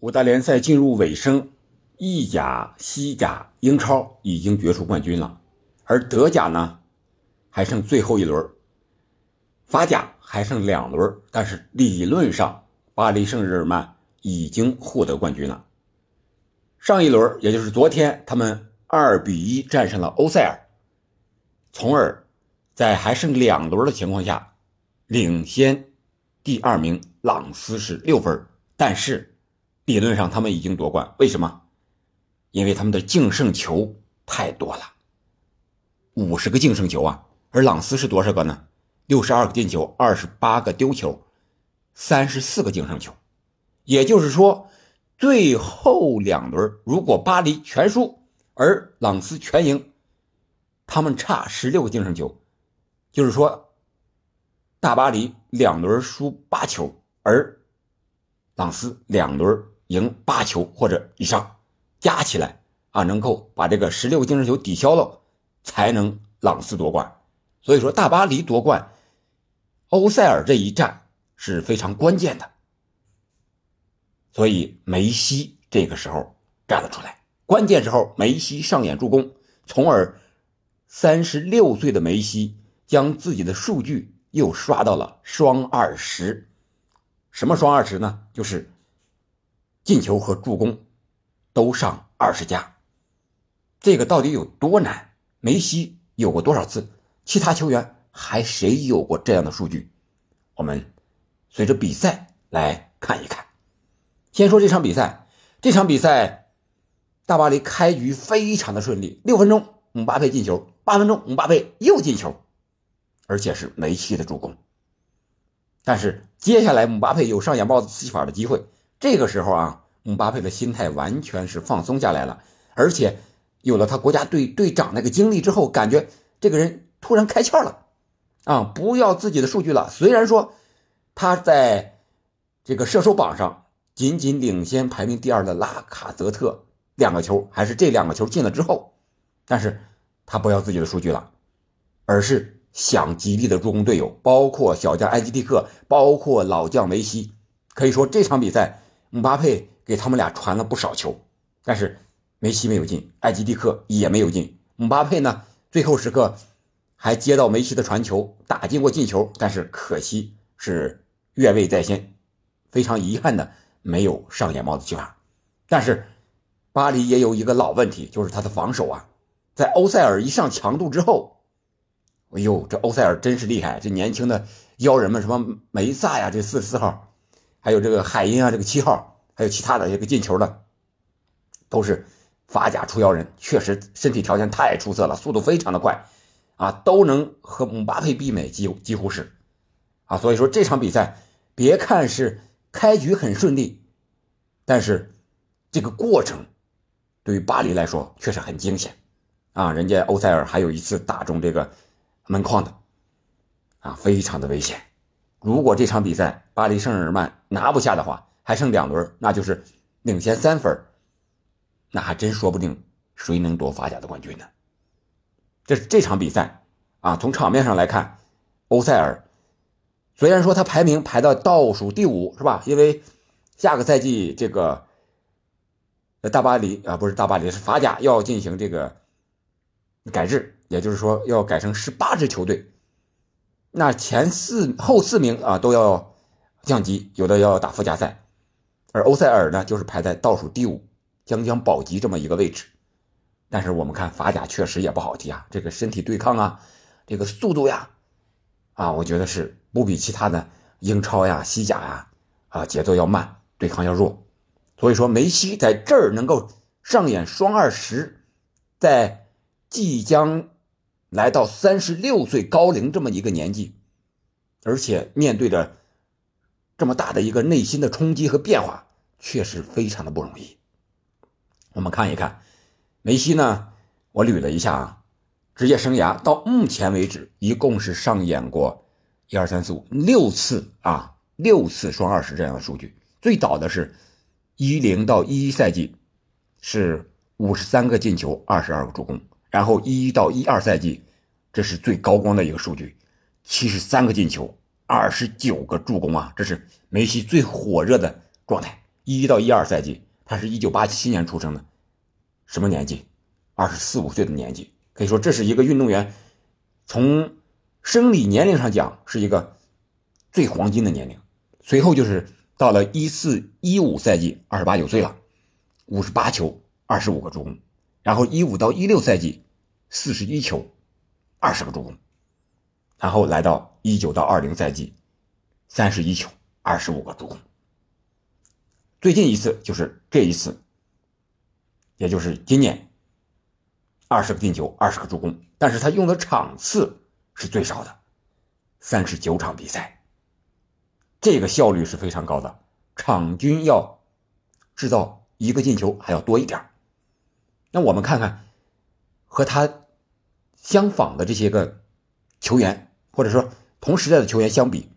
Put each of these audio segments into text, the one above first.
五大联赛进入尾声，意甲、西甲、英超已经决出冠军了，而德甲呢，还剩最后一轮，法甲还剩两轮，但是理论上，巴黎圣日耳曼已经获得冠军了。上一轮，也就是昨天，他们二比一战胜了欧塞尔，从而在还剩两轮的情况下，领先第二名朗斯是六分，但是。理论上，他们已经夺冠，为什么？因为他们的净胜球太多了，五十个净胜球啊！而朗斯是多少个呢？六十二个进球，二十八个丢球，三十四个净胜球。也就是说，最后两轮如果巴黎全输，而朗斯全赢，他们差十六个净胜球，就是说，大巴黎两轮输八球，而朗斯两轮。赢八球或者以上，加起来啊，能够把这个十六个净胜球抵消了，才能朗斯夺冠。所以说，大巴黎夺冠，欧塞尔这一战是非常关键的。所以梅西这个时候站了出来，关键时候梅西上演助攻，从而三十六岁的梅西将自己的数据又刷到了双二十。什么双二十呢？就是。进球和助攻都上二十加，这个到底有多难？梅西有过多少次？其他球员还谁有过这样的数据？我们随着比赛来看一看。先说这场比赛，这场比赛大巴黎开局非常的顺利，六分钟姆巴佩进球，八分钟姆巴佩又进球，而且是梅西的助攻。但是接下来姆巴佩有上演帽子戏法的机会。这个时候啊，姆巴佩的心态完全是放松下来了，而且有了他国家队队长那个经历之后，感觉这个人突然开窍了，啊，不要自己的数据了。虽然说他在这个射手榜上仅仅领先排名第二的拉卡泽特两个球，还是这两个球进了之后，但是他不要自己的数据了，而是想极力的助攻队友，包括小将埃基蒂克，包括老将梅西。可以说这场比赛。姆巴佩给他们俩传了不少球，但是梅西没有进，埃及蒂克也没有进。姆巴佩呢，最后时刻还接到梅西的传球，打进过进球，但是可惜是越位在先，非常遗憾的没有上演帽子戏法。但是巴黎也有一个老问题，就是他的防守啊，在欧塞尔一上强度之后，哎呦，这欧塞尔真是厉害，这年轻的妖人们，什么梅萨呀，这四十四号。还有这个海因啊，这个七号，还有其他的这个进球的，都是法甲出妖人，确实身体条件太出色了，速度非常的快，啊，都能和姆巴佩媲美，几几乎是，啊，所以说这场比赛，别看是开局很顺利，但是这个过程对于巴黎来说确实很惊险，啊，人家欧塞尔还有一次打中这个门框的，啊，非常的危险。如果这场比赛巴黎圣日耳曼拿不下的话，还剩两轮，那就是领先三分，那还真说不定谁能夺法甲的冠军呢？这这场比赛啊，从场面上来看，欧塞尔虽然说他排名排到倒数第五，是吧？因为下个赛季这个大巴黎啊，不是大巴黎，是法甲要进行这个改制，也就是说要改成十八支球队。那前四后四名啊都要降级，有的要打附加赛，而欧塞尔呢就是排在倒数第五，将将保级这么一个位置。但是我们看法甲确实也不好踢啊，这个身体对抗啊，这个速度呀，啊，我觉得是不比其他的英超呀、西甲呀啊节奏要慢，对抗要弱。所以说梅西在这儿能够上演双二十，在即将。来到三十六岁高龄这么一个年纪，而且面对着这么大的一个内心的冲击和变化，确实非常的不容易。我们看一看梅西呢，我捋了一下啊，职业生涯到目前为止一共是上演过一二三四五六次啊，六次双二十这样的数据。最早的是一零到一一赛季是五十三个进球，二十二个助攻。然后一到一二赛季，这是最高光的一个数据，七十三个进球，二十九个助攻啊，这是梅西最火热的状态。一到一二赛季，他是一九八七年出生的，什么年纪？二十四五岁的年纪，可以说这是一个运动员从生理年龄上讲是一个最黄金的年龄。随后就是到了一四一五赛季，二十八九岁了，五十八球，二十五个助攻。然后一五到一六赛季，四十一球，二十个助攻。然后来到一九到二零赛季，三十一球，二十五个助攻。最近一次就是这一次，也就是今年，二十个进球，二十个助攻。但是他用的场次是最少的，三十九场比赛。这个效率是非常高的，场均要制造一个进球还要多一点。那我们看看和他相仿的这些个球员，或者说同时代的球员相比，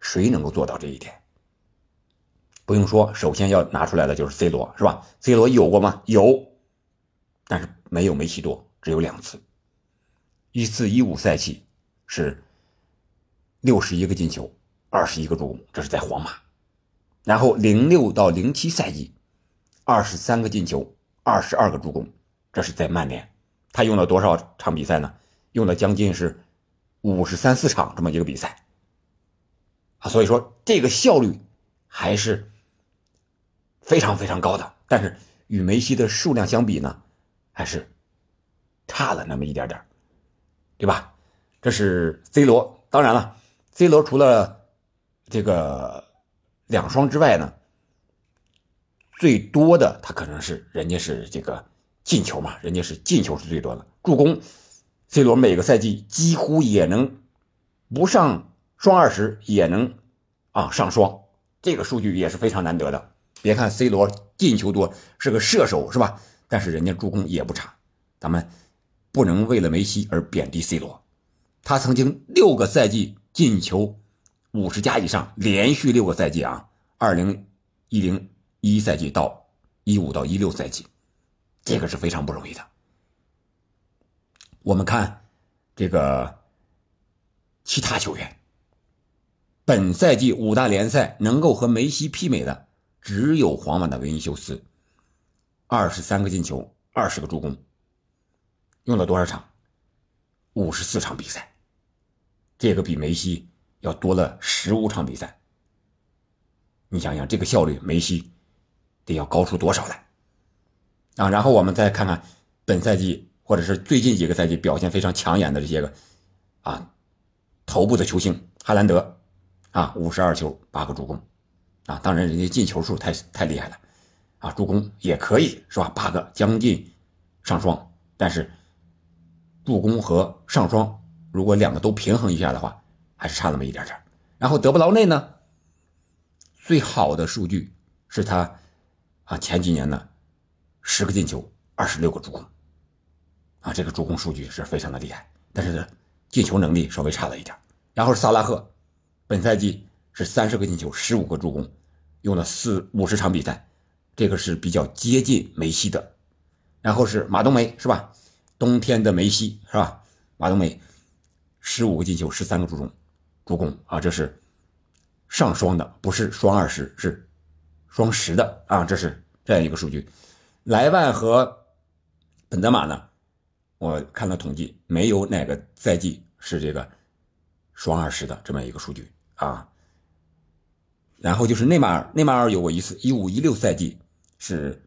谁能够做到这一点？不用说，首先要拿出来的就是 C 罗，是吧？C 罗有过吗？有，但是没有梅西多，只有两次。一四一五赛季是六十一个进球，二十一个助攻，这是在皇马。然后零六到零七赛季，二十三个进球。二十二个助攻，这是在曼联，他用了多少场比赛呢？用了将近是五十三四场这么一个比赛啊，所以说这个效率还是非常非常高的。但是与梅西的数量相比呢，还是差了那么一点点，对吧？这是 C 罗，当然了，C 罗除了这个两双之外呢。最多的他可能是人家是这个进球嘛，人家是进球是最多的，助攻，C 罗每个赛季几乎也能不上双二十也能啊上双，这个数据也是非常难得的。别看 C 罗进球多是个射手是吧？但是人家助攻也不差。咱们不能为了梅西而贬低 C 罗，他曾经六个赛季进球五十加以上，连续六个赛季啊，二零一零。一赛季到一五到一六赛季，这个是非常不容易的。我们看这个其他球员，本赛季五大联赛能够和梅西媲美的只有皇马的维尼修斯，二十三个进球，二十个助攻，用了多少场？五十四场比赛，这个比梅西要多了十五场比赛。你想想这个效率，梅西。得要高出多少来啊！然后我们再看看本赛季或者是最近几个赛季表现非常抢眼的这些个啊头部的球星，哈兰德啊，五十二球八个助攻啊，当然人家进球数太太厉害了啊，助攻也可以是吧？八个将近上双，但是助攻和上双如果两个都平衡一下的话，还是差那么一点点。然后德布劳内呢，最好的数据是他。啊，前几年呢，十个进球，二十六个助攻，啊，这个助攻数据是非常的厉害，但是呢进球能力稍微差了一点。然后是萨拉赫，本赛季是三十个进球，十五个助攻，用了四五十场比赛，这个是比较接近梅西的。然后是马冬梅，是吧？冬天的梅西，是吧？马冬梅，十五个进球，十三个助攻，助攻啊，这是上双的，不是双二十，是。双十的啊，这是这样一个数据。莱万和本泽马呢，我看了统计，没有哪个赛季是这个双二十的这么一个数据啊。然后就是内马尔，内马尔有过一次，一五一六赛季是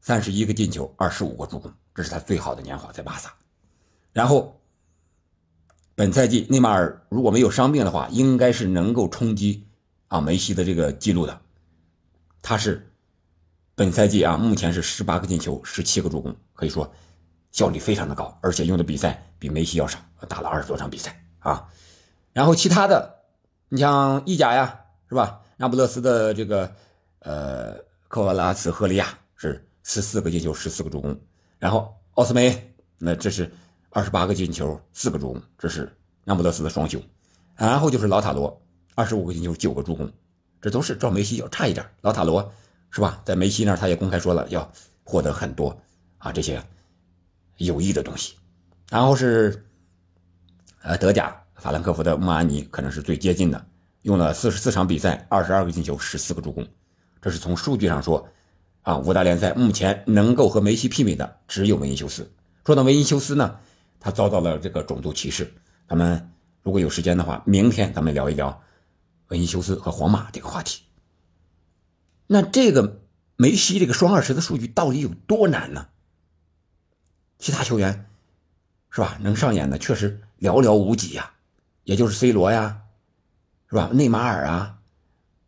三十一个进球，二十五个助攻，这是他最好的年华在巴萨。然后本赛季内马尔如果没有伤病的话，应该是能够冲击啊梅西的这个记录的。他是本赛季啊，目前是十八个进球，十七个助攻，可以说效率非常的高，而且用的比赛比梅西要少，打了二十多场比赛啊。然后其他的，你像意甲呀，是吧？那不勒斯的这个呃科瓦拉茨赫利亚是十四个进球，十四个助攻。然后奥斯梅，那这是二十八个进球，四个助攻，这是那不勒斯的双雄。然后就是老塔罗，二十五个进球，九个助攻。这都是照梅西要差一点，老塔罗是吧？在梅西那儿，他也公开说了要获得很多啊这些有益的东西。然后是呃德甲法兰克福的穆阿尼可能是最接近的，用了四十四场比赛，二十二个进球，十四个助攻。这是从数据上说，啊，五大联赛目前能够和梅西媲美的只有维尼修斯。说到维尼修斯呢，他遭到了这个种族歧视。咱们如果有时间的话，明天咱们聊一聊维因修斯和皇马这个话题。那这个梅西这个双二十的数据到底有多难呢？其他球员是吧？能上演的确实寥寥无几呀，也就是 C 罗呀，是吧？内马尔啊，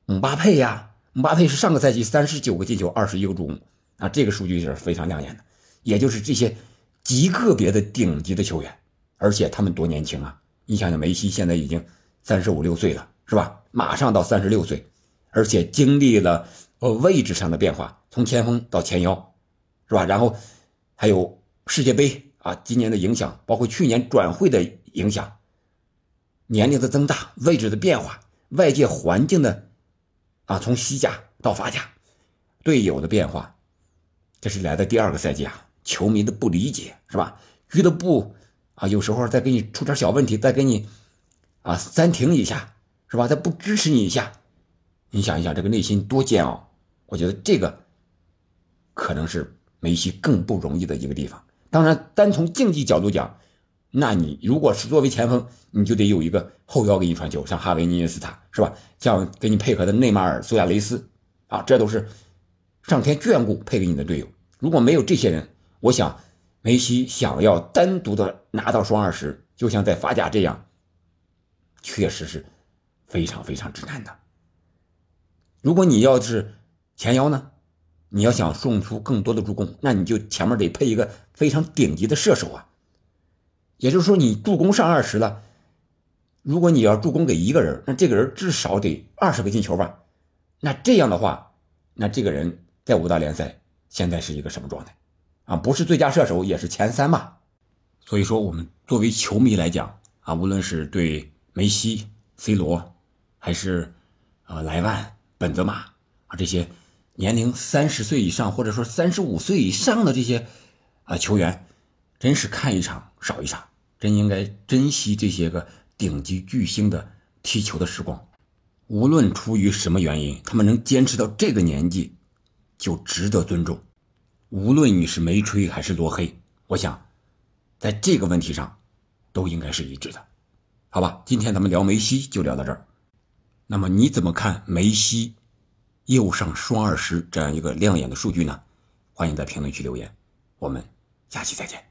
姆巴佩呀，姆巴佩是上个赛季三十九个进球，二十一个助攻啊，这个数据是非常亮眼的。也就是这些极个别的顶级的球员，而且他们多年轻啊！你想想，梅西现在已经三十五六岁了，是吧？马上到三十六岁，而且经历了。呃，位置上的变化，从前锋到前腰，是吧？然后还有世界杯啊，今年的影响，包括去年转会的影响，年龄的增大，位置的变化，外界环境的啊，从西甲到法甲，队友的变化，这是来的第二个赛季啊，球迷的不理解，是吧？俱乐部啊，有时候再给你出点小问题，再给你啊暂停一下，是吧？他不支持你一下，你想一想，这个内心多煎熬。我觉得这个可能是梅西更不容易的一个地方。当然，单从竞技角度讲，那你如果是作为前锋，你就得有一个后腰给你传球，像哈维、尼耶斯塔是吧？像给你配合的内马尔、苏亚雷斯啊，这都是上天眷顾配给你的队友。如果没有这些人，我想梅西想要单独的拿到双二十，就像在法甲这样，确实是非常非常之难的。如果你要是前腰呢？你要想送出更多的助攻，那你就前面得配一个非常顶级的射手啊。也就是说，你助攻上二十了，如果你要助攻给一个人，那这个人至少得二十个进球吧？那这样的话，那这个人在五大联赛现在是一个什么状态啊？不是最佳射手，也是前三吧？所以说，我们作为球迷来讲啊，无论是对梅西、C 罗，还是呃莱万、本泽马。啊，这些年龄三十岁以上，或者说三十五岁以上的这些啊球员，真是看一场少一场，真应该珍惜这些个顶级巨星的踢球的时光。无论出于什么原因，他们能坚持到这个年纪，就值得尊重。无论你是梅吹还是罗黑，我想在这个问题上都应该是一致的，好吧？今天咱们聊梅西就聊到这儿。那么你怎么看梅西？右上双二十这样一个亮眼的数据呢？欢迎在评论区留言，我们下期再见。